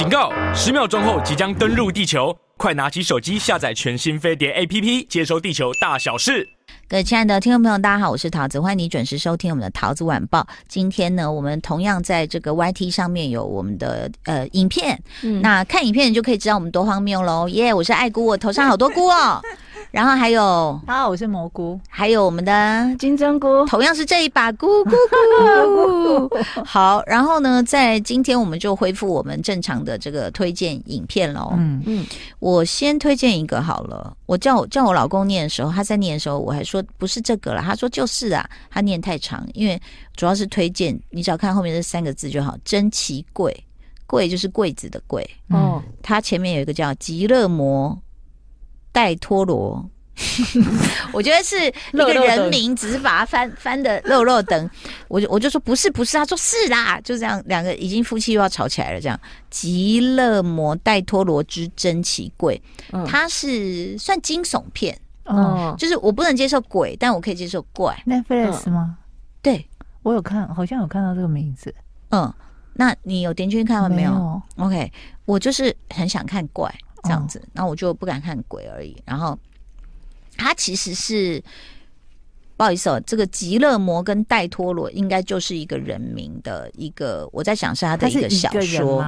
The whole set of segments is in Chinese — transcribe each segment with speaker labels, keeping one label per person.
Speaker 1: 警告！十秒钟后即将登陆地球，快拿起手机下载全新飞碟 APP，接收地球大小事。
Speaker 2: 各位亲爱的听众朋友，大家好，我是桃子，欢迎你准时收听我们的桃子晚报。今天呢，我们同样在这个 YT 上面有我们的呃影片，嗯，那看影片你就可以知道我们多荒谬喽。耶、yeah，我是爱菇，我头上好多菇哦。然后还有，
Speaker 3: 大家好，我是蘑菇，
Speaker 2: 还有我们的
Speaker 3: 金针菇，
Speaker 2: 同样是这一把菇菇菇。好，然后呢，在今天我们就恢复我们正常的这个推荐影片喽。嗯嗯，我先推荐一个好了。我叫我叫我老公念的时候，他在念的时候，我还说不是这个了，他说就是啊，他念太长，因为主要是推荐，你只要看后面这三个字就好，珍奇柜，柜就是柜子的柜。哦，它前面有一个叫极乐摩。戴托罗，我觉得是一个人名，只是把它翻翻的肉肉等。我就我就说不是不是，他说是啦，就这样，两个已经夫妻又要吵起来了。这样，极乐魔戴托罗之珍奇柜，它是算惊悚片，哦，就是我不能接受鬼，但我可以接受怪。
Speaker 3: Netflix 吗？
Speaker 2: 对，
Speaker 3: 我有看，好像有看到这个名字。
Speaker 2: 嗯，那你有点进去看了没有？OK，我就是很想看怪。这样子，那我就不敢看鬼而已。然后，他其实是不好意思哦，这个极乐魔跟戴托罗应该就是一个人名的一个，我在想是他的一个小说。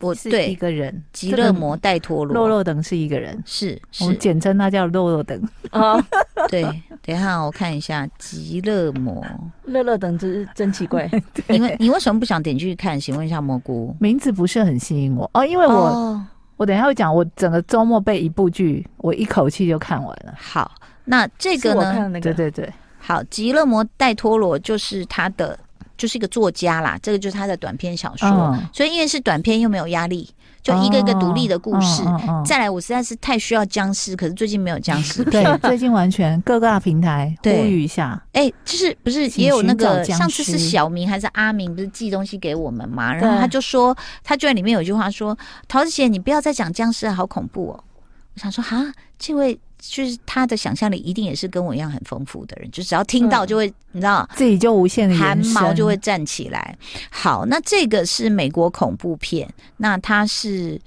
Speaker 2: 我对一个人，极乐魔戴托罗，
Speaker 3: 肉肉等是一个人，
Speaker 2: 是，
Speaker 3: 是我们简称他叫肉肉等。
Speaker 2: 哦，对，等一下我看一下极乐魔，
Speaker 3: 乐乐等真真奇怪。
Speaker 2: 你为你为什么不想点进去看？请问一下蘑菇，
Speaker 3: 名字不是很吸引我哦，因为我。哦我等一下会讲，我整个周末被一部剧，我一口气就看完了。
Speaker 2: 好，那这个呢？
Speaker 3: 看那个、对对对，
Speaker 2: 好，极乐摩戴托罗就是他的，就是一个作家啦。这个就是他的短篇小说，嗯、所以因为是短篇又没有压力。就一个一个独立的故事，哦哦哦、再来我实在是太需要僵尸，可是最近没有僵尸片。
Speaker 3: 对，最近完全各个大平台 呼吁一下。
Speaker 2: 哎、欸，就是不是也有那个上次是小明还是阿明不是寄东西给我们嘛？然后他就说，他居然里面有一句话说：“桃子姐，你不要再讲僵尸了，好恐怖哦。”我想说，哈，这位。就是他的想象力一定也是跟我一样很丰富的人，就只要听到就会，嗯、你知道，
Speaker 3: 自己就无限的
Speaker 2: 汗毛就会站起来。好，那这个是美国恐怖片，那它是。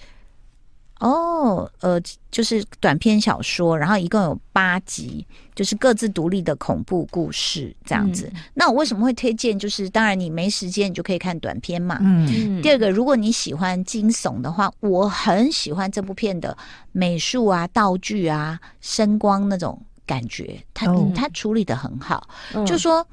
Speaker 2: 哦，呃，就是短篇小说，然后一共有八集，就是各自独立的恐怖故事这样子。嗯、那我为什么会推荐？就是当然你没时间，你就可以看短片嘛。嗯。第二个，如果你喜欢惊悚的话，我很喜欢这部片的美术啊、道具啊、声光那种感觉，它、哦、它处理的很好。嗯、就说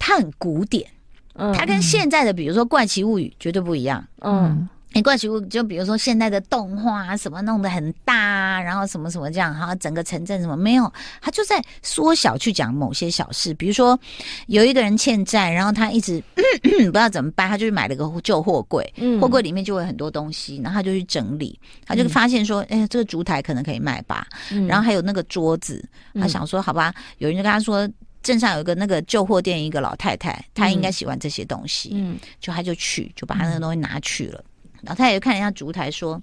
Speaker 2: 它很古典，嗯、它跟现在的比如说《怪奇物语》绝对不一样。嗯。嗯没关系，就比如说现在的动画啊什么弄得很大啊，然后什么什么这样，哈，整个城镇什么没有，他就在缩小去讲某些小事，比如说有一个人欠债，然后他一直 不知道怎么办，他就去买了个旧货柜，货柜里面就会有很多东西，然后他就去整理，他就发现说，哎、欸，这个烛台可能可以卖吧，然后还有那个桌子，他想说，好吧，有人就跟他说，镇上有一个那个旧货店，一个老太太，她应该喜欢这些东西，嗯，就他就去，就把他那个东西拿去了。然后他也看人家烛台，说：“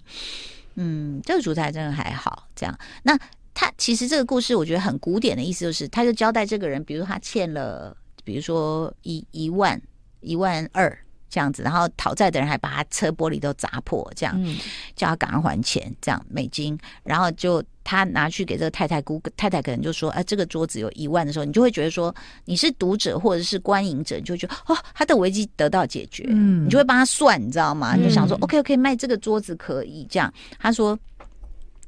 Speaker 2: 嗯，这个烛台真的还好。”这样，那他其实这个故事我觉得很古典的意思就是，他就交代这个人，比如他欠了，比如说一一万一万二。这样子，然后讨债的人还把他车玻璃都砸破，这样，嗯、叫他赶快还钱，这样美金，然后就他拿去给这个太太估，太太可能就说，哎、啊，这个桌子有一万。的时候，你就会觉得说，你是读者或者是观影者，你就会觉得哦，他的危机得到解决，嗯，你就会帮他算，你知道吗？你就想说、嗯、，OK OK，卖这个桌子可以这样，他说。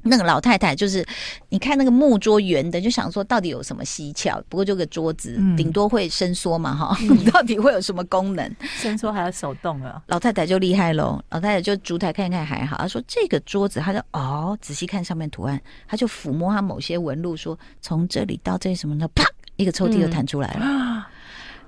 Speaker 2: 那个老太太就是，你看那个木桌圆的，就想说到底有什么蹊跷？不过就个桌子顶多会伸缩嘛，哈、嗯，到底会有什么功能？
Speaker 3: 伸缩还要手动啊！
Speaker 2: 老太太就厉害喽，老太太就烛台看看还好，她说这个桌子，她就哦仔细看上面图案，她就抚摸它某些纹路，说从这里到这里什么的，啪，一个抽屉就弹出来了。嗯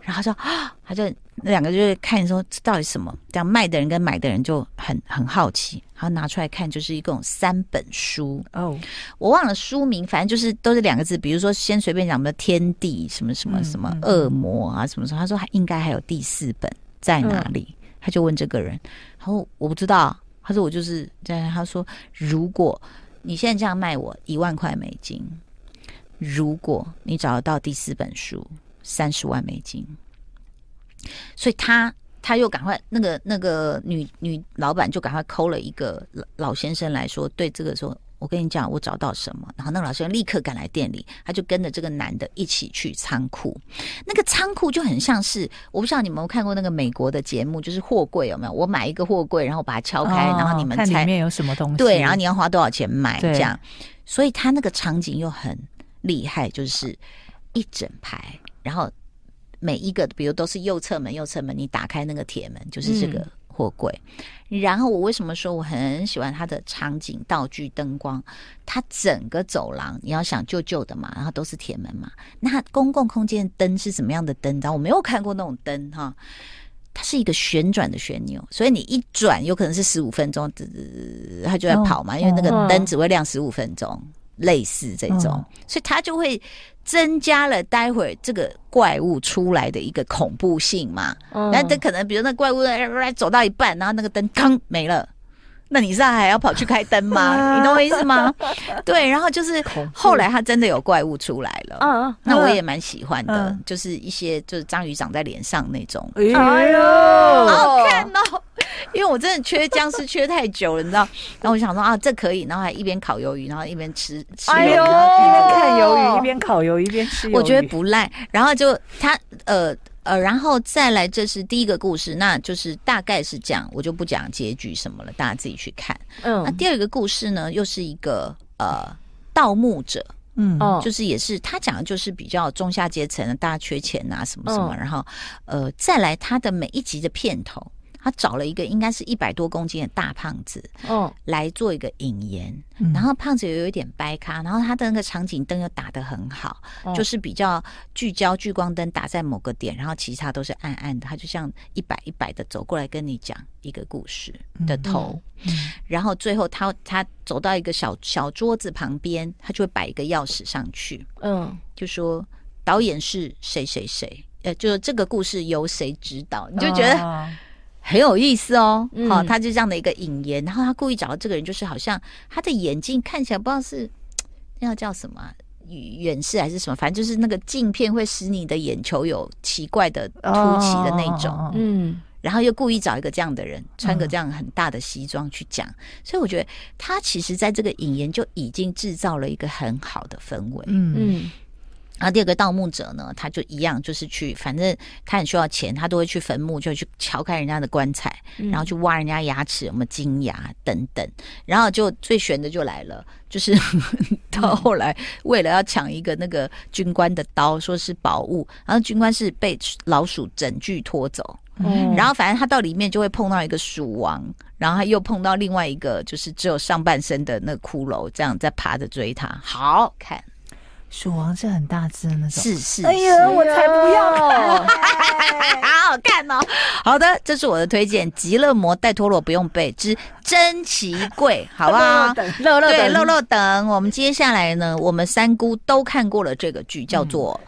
Speaker 2: 然后他说啊，他就那两个就是看说这到底什么？这样卖的人跟买的人就很很好奇，然后拿出来看，就是一共三本书哦，我忘了书名，反正就是都是两个字，比如说先随便讲什么天地什么什么什么恶魔啊什么什么，他说还应该还有第四本在哪里？他就问这个人，然后我不知道，他说我就是这样，他说如果你现在这样卖我一万块美金，如果你找得到第四本书。三十万美金，所以他他又赶快那个那个女女老板就赶快 call 了一个老老先生来说，对这个说，我跟你讲，我找到什么，然后那个老先生立刻赶来店里，他就跟着这个男的一起去仓库，那个仓库就很像是，我不知道你们有看过那个美国的节目，就是货柜有没有？我买一个货柜，然后把它敲开，哦、然后你们猜
Speaker 3: 里面有什么东西？
Speaker 2: 对，然后你要花多少钱买这样，所以他那个场景又很厉害，就是一整排。然后每一个，比如都是右侧门，右侧门，你打开那个铁门就是这个货柜。嗯、然后我为什么说我很喜欢它的场景、道具、灯光？它整个走廊你要想旧旧的嘛，然后都是铁门嘛。那公共空间灯是什么样的灯？然后我没有看过那种灯哈，它是一个旋转的旋钮，所以你一转有可能是十五分钟，它就在跑嘛，哦、因为那个灯只会亮十五分钟。哦类似这种，嗯、所以它就会增加了待会这个怪物出来的一个恐怖性嘛。那这、嗯、可能，比如那怪物走到一半，然后那个灯刚没了。那你现在还要跑去开灯吗？你懂我意思吗？对，然后就是后来他真的有怪物出来了，嗯，那我也蛮喜欢的，就是一些就是章鱼长在脸上那种，哎呦，好好看哦！因为我真的缺僵尸缺太久了，你知道？然后我想说啊，这可以，然后还一边烤鱿鱼，然后一边吃吃鱿鱼，一边
Speaker 3: 看鱿鱼，一边烤鱿鱼，一边吃，
Speaker 2: 我觉得不赖。然后就他呃。呃，然后再来，这是第一个故事，那就是大概是这样，我就不讲结局什么了，大家自己去看。嗯，那第二个故事呢，又是一个呃盗墓者，嗯，就是也是他讲的就是比较中下阶层的，大家缺钱啊什么什么，嗯、然后呃再来他的每一集的片头。他找了一个应该是一百多公斤的大胖子，哦，来做一个引言。嗯、然后胖子又有一点掰咖，然后他的那个场景灯又打得很好，哦、就是比较聚焦，聚光灯打在某个点，然后其他都是暗暗的。他就像一摆一摆的走过来跟你讲一个故事的头，嗯嗯、然后最后他他走到一个小小桌子旁边，他就会摆一个钥匙上去，嗯，就说导演是谁谁谁，呃，就是这个故事由谁指导，你就觉得。哦很有意思哦，好、嗯，他就这样的一个引言，然后他故意找到这个人，就是好像他的眼镜看起来不知道是 那叫什么远视还是什么，反正就是那个镜片会使你的眼球有奇怪的凸起的那种，嗯，然后又故意找一个这样的人，穿个这样很大的西装去讲，所以我觉得他其实在这个引言就已经制造了一个很好的氛围，嗯。嗯然后第二个盗墓者呢，他就一样，就是去，反正他很需要钱，他都会去坟墓，就去敲开人家的棺材，然后去挖人家牙齿，什么金牙等等。然后就最悬的就来了，就是 到后来为了要抢一个那个军官的刀，说是宝物，然后军官是被老鼠整具拖走。嗯，然后反正他到里面就会碰到一个鼠王，然后他又碰到另外一个就是只有上半身的那个骷髅，这样在爬着追他，好看。
Speaker 3: 鼠王是很大只的那种，
Speaker 2: 是是，
Speaker 3: 哎呀，我才不要看，
Speaker 2: 好好看哦。好的，这是我的推荐，《极乐魔·戴托罗不用背之珍奇柜》，好不好？对，肉肉等。我们接下来呢，我们三姑都看过了这个剧，叫做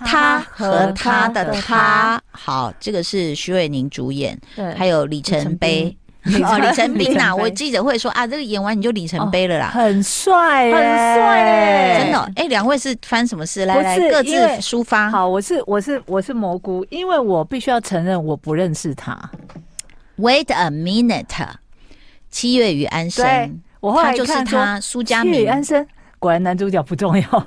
Speaker 2: 《他和他的他》。好，这个是徐伟宁主演，对，还有里程碑。哦，里程碑呐！我记者会说啊，这个演完你就里程碑了啦，
Speaker 3: 很帅，很帅嘞，
Speaker 2: 真的。哎，两位是发生什么事？来来，各自抒发。
Speaker 3: 好，我是我是我是蘑菇，因为我必须要承认我不认识他。
Speaker 2: Wait a minute，七月与安生，
Speaker 3: 我后来
Speaker 2: 就是他苏嘉明。
Speaker 3: 七月与安生，果然男主角不重要。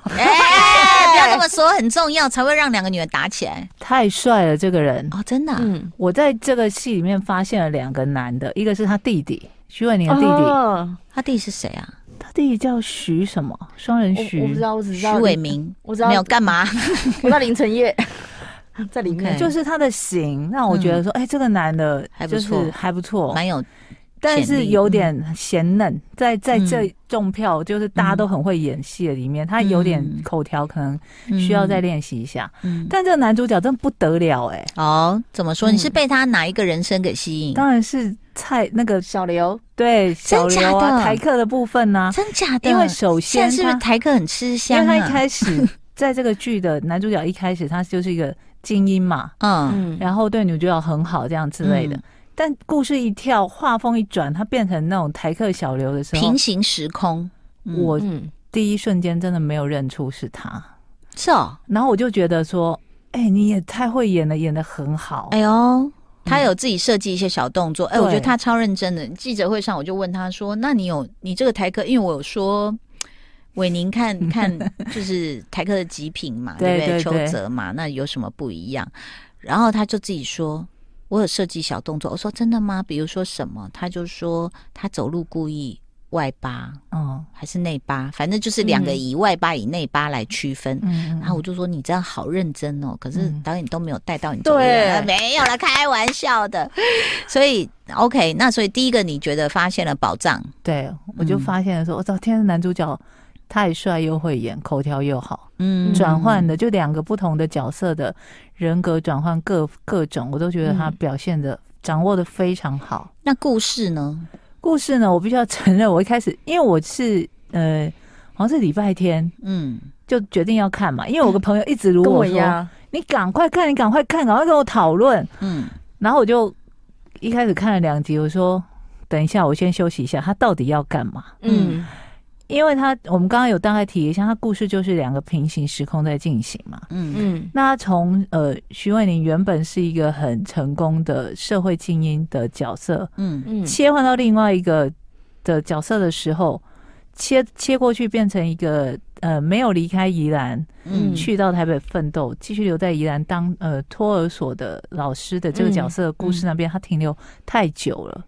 Speaker 2: 说，很重要才会让两个女人打起来。
Speaker 3: 太帅了，这个人
Speaker 2: 哦，真的。嗯，
Speaker 3: 我在这个戏里面发现了两个男的，一个是他弟弟，徐伟宁的弟弟。
Speaker 2: 他弟弟是谁啊？
Speaker 3: 他弟弟叫徐什么？双人徐？
Speaker 4: 我不知道，我只知道
Speaker 2: 徐伟明。我知道没有干嘛？
Speaker 4: 我知道林承业 在里面，
Speaker 3: 就是他的型让我觉得说，哎，这个男的还不错，还不错，
Speaker 2: 蛮有
Speaker 3: 但是有点嫌嫩，在在这种票就是大家都很会演戏的里面，他有点口条可能需要再练习一下。嗯但这个男主角真不得了哎！
Speaker 2: 哦，怎么说？你是被他哪一个人生给吸引？
Speaker 3: 当然是蔡那个
Speaker 4: 小刘，
Speaker 3: 对，小刘啊，台客的部分呢？
Speaker 2: 真假的？
Speaker 3: 因为首先
Speaker 2: 是不是台客很吃香？
Speaker 3: 因为他一开始 在这个剧的男主角一开始他就是一个精英嘛，嗯，然后对女主角很好这样之类的。但故事一跳，画风一转，它变成那种台客小刘的时候，
Speaker 2: 平行时空。
Speaker 3: 我第一瞬间真的没有认出是他，
Speaker 2: 是哦。
Speaker 3: 然后我就觉得说，哎、欸，你也太会演了，演的很好。
Speaker 2: 哎呦，他有自己设计一些小动作，哎、嗯欸，我觉得他超认真的。记者会上我就问他说：“那你有你这个台客？因为我有说，伟宁看 看就是台客的极品嘛，对不对？邱泽嘛，那有什么不一样？”然后他就自己说。我有设计小动作，我说真的吗？比如说什么？他就说他走路故意外八，哦，还是内八，反正就是两个以外八以内八来区分。嗯，然后我就说你这样好认真哦，可是导演都没有带到你这边，对，没有了，开玩笑的。所以 OK，那所以第一个你觉得发现了宝藏？
Speaker 3: 对，我就发现了说，我操，天，男主角。太帅又会演，口条又好，嗯，转换的就两个不同的角色的人格转换各各种，我都觉得他表现的、嗯、掌握的非常好。
Speaker 2: 那故事呢？
Speaker 3: 故事呢？我必须要承认，我一开始因为我是呃，好像是礼拜天，嗯，就决定要看嘛，因为我个朋友一直如我说，我你赶快看，你赶快看，赶快跟我讨论，嗯，然后我就一开始看了两集，我说等一下，我先休息一下，他到底要干嘛？嗯。因为他，我们刚刚有大概提一下，他故事就是两个平行时空在进行嘛。嗯嗯。那从呃，许玮甯原本是一个很成功的社会精英的角色，嗯嗯，切换到另外一个的角色的时候，切切过去变成一个呃，没有离开宜兰，嗯，去到台北奋斗，继续留在宜兰当呃托儿所的老师的这个角色的故事那边，他停留太久了。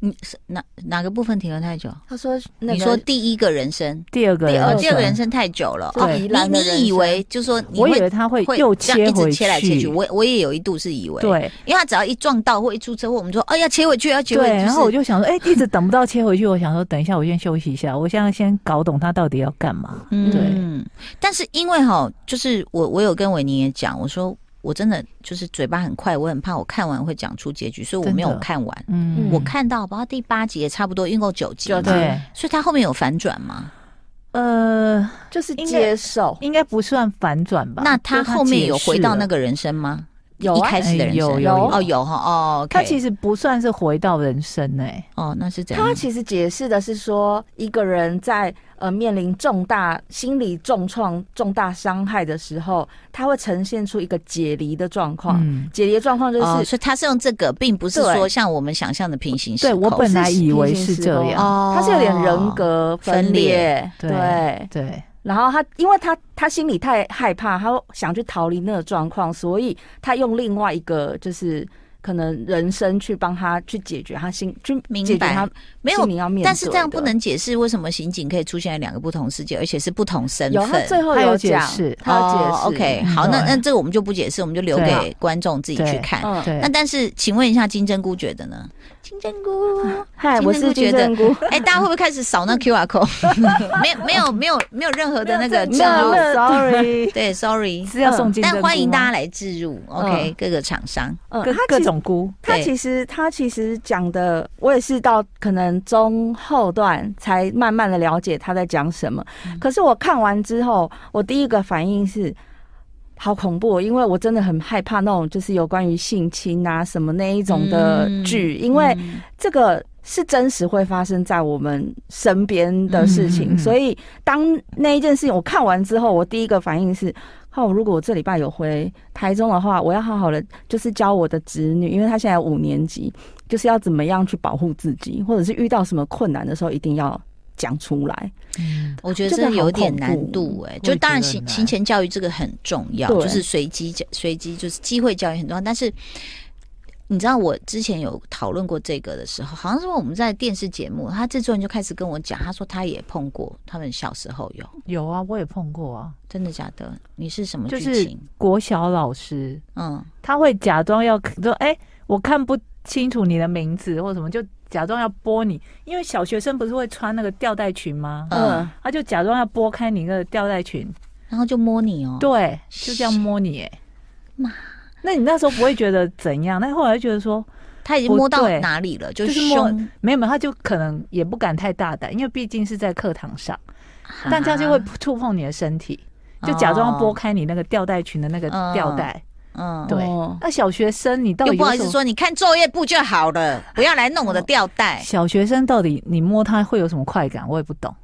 Speaker 2: 你是哪哪个部分停了太久？
Speaker 4: 他说：“
Speaker 2: 你说第一个人生，
Speaker 3: 第二个人，
Speaker 2: 第二个人生太久了。哦你你以为就说，
Speaker 3: 我以为他会又切回去，
Speaker 2: 切来切去。我我也有一度是以为，
Speaker 3: 对，
Speaker 2: 因为他只要一撞到或一出车祸，我们说，哎呀，切回去，要切回去。
Speaker 3: 然后我就想说，哎，一直等不到切回去，我想说，等一下，我先休息一下，我现在先搞懂他到底要干嘛。嗯，对。
Speaker 2: 但是因为哈，就是我我有跟维尼也讲，我说。我真的就是嘴巴很快，我很怕我看完会讲出结局，所以我没有看完。嗯，我看到，包括第八集也差不多，一共九集嘛。对，所以他后面有反转吗？
Speaker 4: 呃，就是接受，
Speaker 3: 应该不算反转吧？
Speaker 2: 那他后面有回到那个人生吗？有一开始的人生。
Speaker 3: 有有
Speaker 2: 哦有。哈哦，
Speaker 3: 他其实不算是回到人生哎
Speaker 2: 哦，那是怎样？
Speaker 4: 他其实解释的是说一个人在。呃，面临重大心理重创、重大伤害的时候，他会呈现出一个解离的状况。嗯、解离的状况就是，哦、所以
Speaker 2: 他是用这个，并不是说像我们想象的平行时空。
Speaker 3: 对，我本来以为是这样，
Speaker 4: 哦，他是有点人格分裂。
Speaker 3: 对
Speaker 4: 对，
Speaker 3: 对对，
Speaker 4: 然后他，因为他他心里太害怕，他想去逃离那个状况，所以他用另外一个就是。可能人生去帮他去解决他心，去明白他没有，
Speaker 2: 但是这样不能解释为什么刑警可以出现在两个不同世界，而且是不同身份。
Speaker 4: 有他最后有解释，他有解释。
Speaker 2: OK，好，那那这个我们就不解释，我们就留给观众自己去看。那但是，请问一下金针菇觉得呢？金针菇，
Speaker 4: 嗨，我是金针菇。
Speaker 2: 哎，大家会不会开始扫那 QR code？没有，没有，没有，没有任何的那个植入。
Speaker 4: Sorry，
Speaker 2: 对，Sorry，
Speaker 3: 是要送金针菇。
Speaker 2: 但欢迎大家来置入。OK，各个厂商，
Speaker 4: 嗯，各种菇。他其实他其实讲的，我也是到可能中后段才慢慢的了解他在讲什么。可是我看完之后，我第一个反应是好恐怖，因为我真的很害怕那种就是有关于性侵啊什么那一种的剧，因为这个是真实会发生在我们身边的事情。所以当那一件事情我看完之后，我第一个反应是。哦，如果我这礼拜有回台中的话，我要好好的就是教我的侄女，因为她现在五年级，就是要怎么样去保护自己，或者是遇到什么困难的时候，一定要讲出来。
Speaker 2: 嗯，我觉得这有点难度哎、欸，就当然行行前教育这个很重要，就是随机教随机就是机会教育很重要，但是。你知道我之前有讨论过这个的时候，好像是我们在电视节目，他制作人就开始跟我讲，他说他也碰过，他们小时候有
Speaker 3: 有啊，我也碰过啊，
Speaker 2: 真的假的？你是什么剧
Speaker 3: 情？就是国小老师，嗯，他会假装要说，哎、欸，我看不清楚你的名字或什么，就假装要剥你，因为小学生不是会穿那个吊带裙吗？
Speaker 2: 嗯，
Speaker 3: 他就假装要拨开你那个吊带裙，
Speaker 2: 然后就摸你哦。
Speaker 3: 对，就这样摸你，哎，妈，那你那时候不会觉得怎样？那后来就觉得说
Speaker 2: 他已经摸到哪里了？就是摸，
Speaker 3: 没有没有，他就可能也不敢太大胆，因为毕竟是在课堂上，但这样就会触碰你的身体，就假装要剥开你那个吊带裙的那个吊带。嗯，对。那小学生你到底
Speaker 2: 又不好意思说，你看作业簿就好了，不要来弄我的吊带。
Speaker 3: 小学生到底你摸他会有什么快感？我也不懂。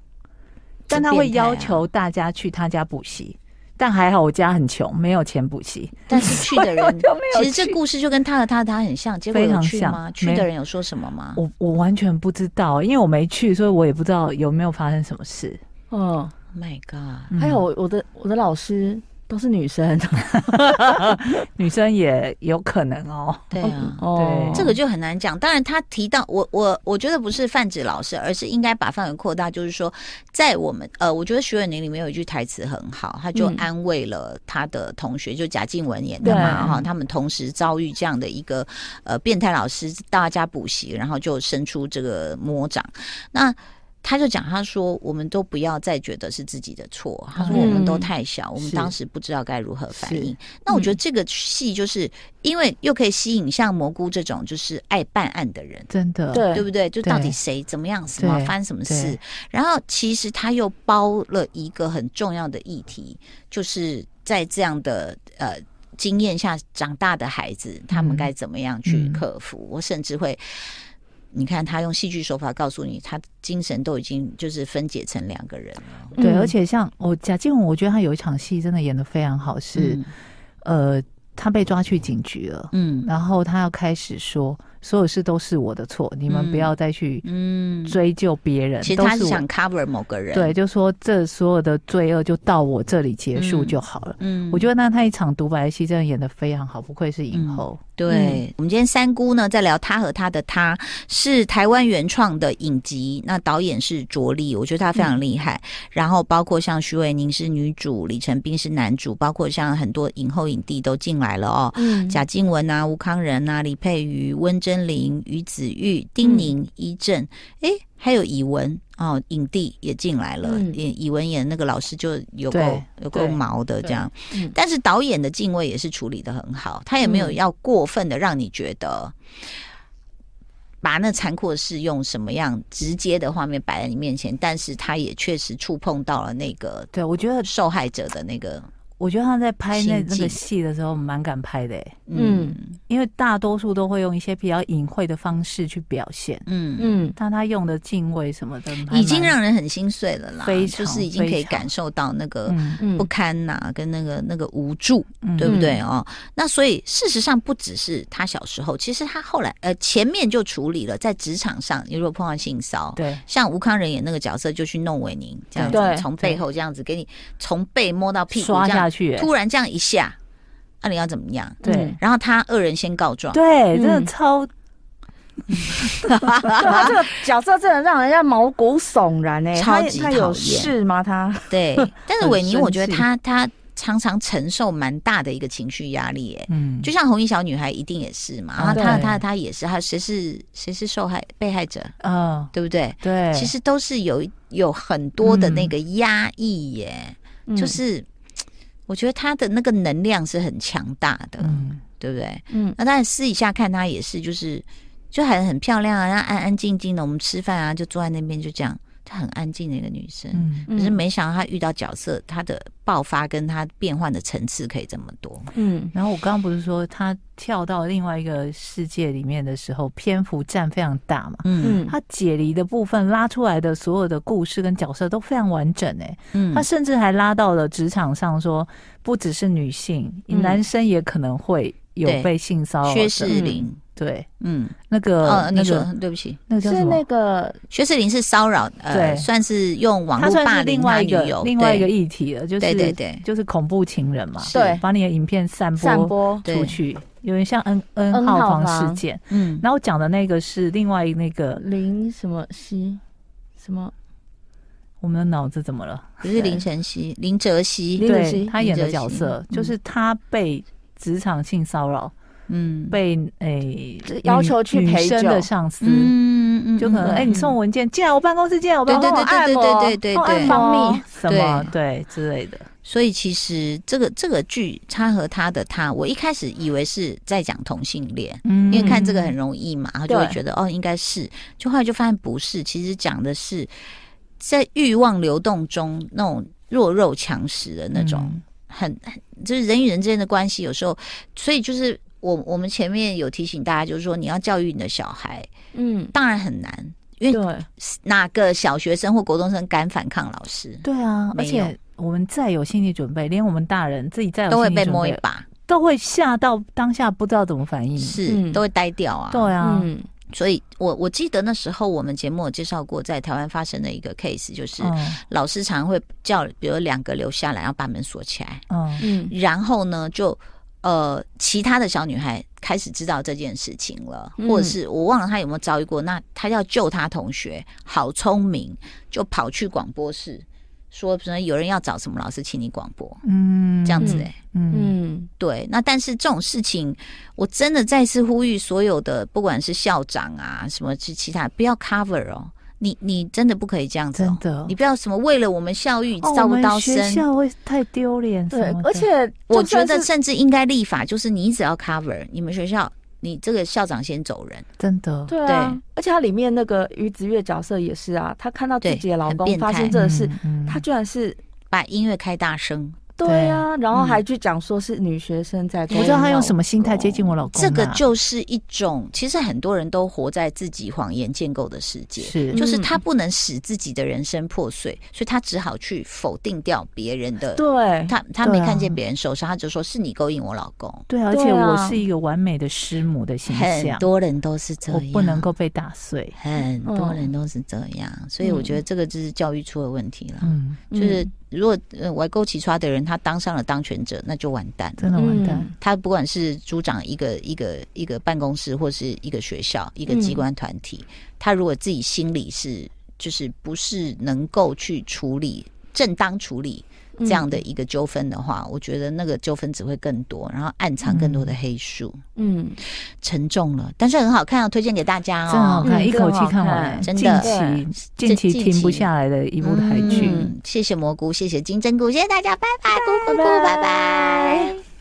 Speaker 3: 但他会要求大家去他家补习，但还好我家很穷，没有钱补习。
Speaker 2: 但是去的人，其实这故事就跟他和他他很像，结果有去吗？去的人有说什么吗？
Speaker 3: 我我完全不知道，因为我没去，所以我也不知道有没有发生什么事。
Speaker 4: 哦
Speaker 2: ，My God！
Speaker 4: 还有我的我的老师。都是女生，
Speaker 3: 女生也有可能哦。
Speaker 2: 对啊，对，这个就很难讲。当然，他提到我，我我觉得不是泛指老师，而是应该把范围扩大。就是说，在我们呃，我觉得许玮甯里面有一句台词很好，他就安慰了他的同学，就贾静雯演的嘛哈。他们同时遭遇这样的一个呃变态老师到他家补习，然后就生出这个魔掌。那他就讲，他说：“我们都不要再觉得是自己的错。”他说：“我们都太小，我们当时不知道该如何反应。”那我觉得这个戏就是因为又可以吸引像蘑菇这种就是爱办案的人，
Speaker 3: 真的
Speaker 2: 对不对？就到底谁怎么样，什么发生什么事？然后其实他又包了一个很重要的议题，就是在这样的呃经验下长大的孩子，他们该怎么样去克服？我甚至会。你看他用戏剧手法告诉你，他精神都已经就是分解成两个人了。
Speaker 3: 对，而且像我贾静雯，我觉得他有一场戏真的演的非常好，是、嗯、呃，他被抓去警局了，嗯，然后他要开始说。所有事都是我的错，你们不要再去追究别人。
Speaker 2: 其实他是想 cover 某个人，
Speaker 3: 对，就说这所有的罪恶就到我这里结束就好了。嗯，我觉得那他一场独白戏真的演的非常好，不愧是影后。
Speaker 2: 对，我们今天三姑呢在聊她和她的她，是台湾原创的影集，那导演是卓力，我觉得他非常厉害。然后包括像徐伟宁是女主，李成斌是男主，包括像很多影后影帝都进来了哦，贾静雯啊、吴康仁啊、李佩瑜、温贞。曾玲、于子玉、丁宁、伊正，哎，还有以文哦，影帝也进来了。演以文演那个老师就有够有够毛的这样，但是导演的敬畏也是处理的很好，他也没有要过分的让你觉得把那残酷的事用什么样直接的画面摆在你面前，但是他也确实触碰到了那个，
Speaker 3: 对我觉得
Speaker 2: 受害者的那个。
Speaker 3: 我觉得他在拍那那个戏的时候蛮敢拍的，嗯，因为大多数都会用一些比较隐晦的方式去表现，嗯。嗯，但他用的敬畏什么的，
Speaker 2: 已经让人很心碎了啦，非常就是已经可以感受到那个不堪呐，跟那个那个无助，对不对？哦？那所以事实上不只是他小时候，其实他后来呃前面就处理了，在职场上，你如果碰到性骚，
Speaker 3: 对，
Speaker 2: 像吴康仁演那个角色就去弄玮甯这样子，从背后这样子给你从背摸到屁股这样。突然这样一下，那你要怎么样？
Speaker 3: 对，
Speaker 2: 然后他恶人先告状，
Speaker 3: 对，真的超，
Speaker 4: 他这个角色真的让人家毛骨悚然哎，
Speaker 2: 超级
Speaker 4: 他有事吗？他？
Speaker 2: 对，但是玮甯，我觉得他他常常承受蛮大的一个情绪压力，哎，嗯，就像红衣小女孩一定也是嘛，然后他他他也是，他谁是谁是受害被害者？嗯，对不对？
Speaker 3: 对，
Speaker 2: 其实都是有有很多的那个压抑耶，就是。我觉得他的那个能量是很强大的，嗯，对不对？嗯，那当然私底下看他也是，就是就还很漂亮啊，然后安安静静的。我们吃饭啊，就坐在那边就这样。她很安静的一个女生，嗯，可是没想到她遇到角色，她的爆发跟她变换的层次可以这么多，
Speaker 3: 嗯。然后我刚刚不是说她跳到另外一个世界里面的时候，篇幅占非常大嘛，嗯，她解离的部分拉出来的所有的故事跟角色都非常完整，哎，嗯，她甚至还拉到了职场上，说不只是女性，男生也可能会有被性骚扰。
Speaker 2: 薛仕凌。
Speaker 3: 对，嗯，那个，
Speaker 2: 哦，那个，对不起，
Speaker 3: 那个叫什么？
Speaker 4: 是那个
Speaker 2: 薛士林是骚扰，呃，算是用网络霸凌他女友，
Speaker 3: 另外一个议题了，就是
Speaker 2: 对对对，
Speaker 3: 就是恐怖情人嘛，
Speaker 4: 对，
Speaker 3: 把你的影片散播出去，有点像 N N 号房事件，嗯，然后讲的那个是另外那个
Speaker 4: 林什么西，什么，
Speaker 3: 我们的脑子怎么了？
Speaker 2: 不是林晨曦，林哲熙，
Speaker 3: 对，他演的角色就是他被职场性骚扰嗯。被哎
Speaker 4: 要求去陪生
Speaker 3: 的上司嗯嗯就可能哎你送文件进来我办公室见我办公室
Speaker 2: 对对对对对对
Speaker 4: 蜂蜜
Speaker 3: 什么对之类的。
Speaker 2: 所以其实这个这个剧他和他的他我一开始以为是在讲同性恋因为看这个很容易嘛然后就会觉得哦应该是。就后来就发现不是其实讲的是在欲望流动中那种弱肉强食的那种很就是人与人之间的关系，有时候，所以就是我我们前面有提醒大家，就是说你要教育你的小孩，嗯，当然很难，因为哪个小学生或国中生敢反抗老师？
Speaker 3: 对啊，而且。我们再有心理准备，连我们大人自己再有心理准备，
Speaker 2: 都会被摸一把，
Speaker 3: 都会吓到当下不知道怎么反应，
Speaker 2: 是、嗯、都会呆掉啊。
Speaker 3: 对啊，
Speaker 2: 嗯、所以我我记得那时候我们节目有介绍过，在台湾发生的一个 case，就是老师常会叫，比如两个留下来，然后把门锁起来。嗯，然后呢，就呃，其他的小女孩开始知道这件事情了，嗯、或者是我忘了她有没有遭遇过。那她要救她同学，好聪明，就跑去广播室。说什么有人要找什么老师，请你广播，嗯，这样子哎、欸，嗯，嗯对。那但是这种事情，我真的再次呼吁所有的，不管是校长啊，什么其其他，不要 cover 哦。你你真的不可以这样子、哦，真的，你不要什么为了我们校誉照不到生，
Speaker 3: 哦、学校会太丢脸。
Speaker 4: 对，而且
Speaker 2: 我觉得甚至应该立法，就是你只要 cover 你们学校。你这个校长先走人，
Speaker 3: 真的。
Speaker 4: 对啊，而且他里面那个于子月角色也是啊，他看到自己的老公发生这个事，他居然是
Speaker 2: 把音乐开大声。
Speaker 4: 对啊，然后还去讲说是女学生在，
Speaker 3: 我不知道她用什么心态接近我老公。
Speaker 2: 这个就是一种，其实很多人都活在自己谎言建构的世界，是，就是他不能使自己的人生破碎，所以他只好去否定掉别人的。
Speaker 4: 对，
Speaker 2: 他他没看见别人受伤，他就说是你勾引我老公。
Speaker 3: 对，而且我是一个完美的师母的形象，
Speaker 2: 很多人都是这样，
Speaker 3: 我不能够被打碎，
Speaker 2: 很多人都是这样，所以我觉得这个就是教育出了问题了，嗯，就是。如果呃外购起刷的人他当上了当权者，那就完蛋，
Speaker 3: 真的完蛋。
Speaker 2: 嗯、他不管是组长一个一个一个办公室，或是一个学校一个机关团体，嗯、他如果自己心里是就是不是能够去处理正当处理。这样的一个纠纷的话，嗯、我觉得那个纠纷只会更多，然后暗藏更多的黑数。嗯，沉重了，但是很好看，啊推荐给大家哦，
Speaker 3: 真好看，嗯、一口气看。完，真的。近期近期停不下来的一部台剧。
Speaker 2: 嗯、谢谢蘑菇，谢谢金针菇，谢谢大家，拜拜，咕咕咕，拜拜。